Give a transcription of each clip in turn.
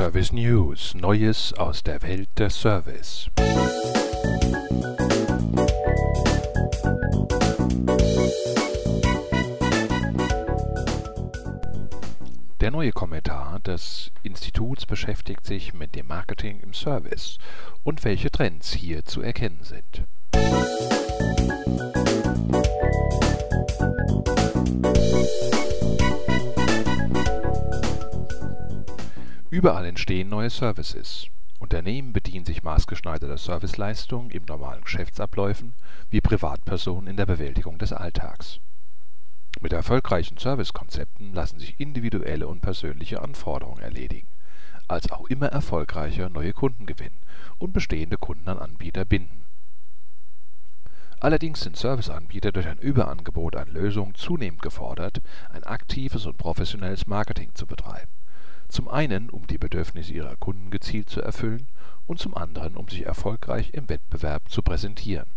Service News Neues aus der Welt des Service. Der neue Kommentar des Instituts beschäftigt sich mit dem Marketing im Service und welche Trends hier zu erkennen sind. Überall entstehen neue Services. Unternehmen bedienen sich maßgeschneiderter Serviceleistungen in normalen Geschäftsabläufen wie Privatpersonen in der Bewältigung des Alltags. Mit erfolgreichen Servicekonzepten lassen sich individuelle und persönliche Anforderungen erledigen, als auch immer erfolgreicher neue Kunden gewinnen und bestehende Kunden an Anbieter binden. Allerdings sind Serviceanbieter durch ein Überangebot an Lösungen zunehmend gefordert, ein aktives und professionelles Marketing zu betreiben zum einen, um die Bedürfnisse ihrer Kunden gezielt zu erfüllen und zum anderen, um sich erfolgreich im Wettbewerb zu präsentieren.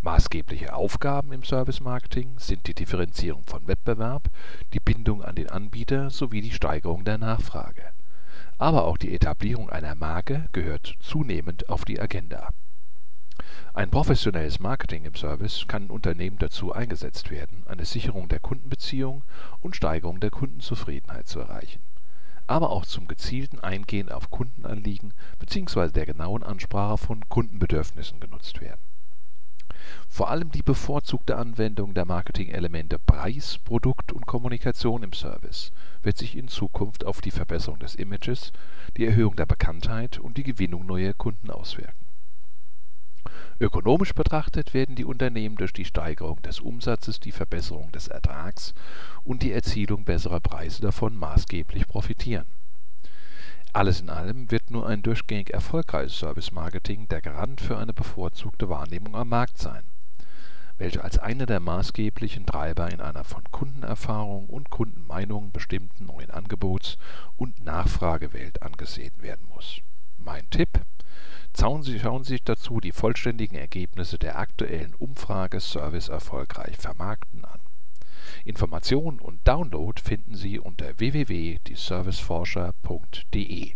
Maßgebliche Aufgaben im Service-Marketing sind die Differenzierung von Wettbewerb, die Bindung an den Anbieter sowie die Steigerung der Nachfrage. Aber auch die Etablierung einer Marke gehört zunehmend auf die Agenda. Ein professionelles Marketing im Service kann in Unternehmen dazu eingesetzt werden, eine Sicherung der Kundenbeziehung und Steigerung der Kundenzufriedenheit zu erreichen aber auch zum gezielten Eingehen auf Kundenanliegen bzw. der genauen Ansprache von Kundenbedürfnissen genutzt werden. Vor allem die bevorzugte Anwendung der Marketingelemente Preis, Produkt und Kommunikation im Service wird sich in Zukunft auf die Verbesserung des Images, die Erhöhung der Bekanntheit und die Gewinnung neuer Kunden auswirken Ökonomisch betrachtet werden die Unternehmen durch die Steigerung des Umsatzes, die Verbesserung des Ertrags und die Erzielung besserer Preise davon maßgeblich profitieren. Alles in allem wird nur ein durchgängig erfolgreiches Service-Marketing der Garant für eine bevorzugte Wahrnehmung am Markt sein, welche als einer der maßgeblichen Treiber in einer von Kundenerfahrung und Kundenmeinungen bestimmten neuen Angebots und Nachfragewelt angesehen werden muss. Mein Tipp Schauen Sie sich dazu die vollständigen Ergebnisse der aktuellen Umfrage Service erfolgreich vermarkten an. Informationen und Download finden Sie unter www.dieserviceforscher.de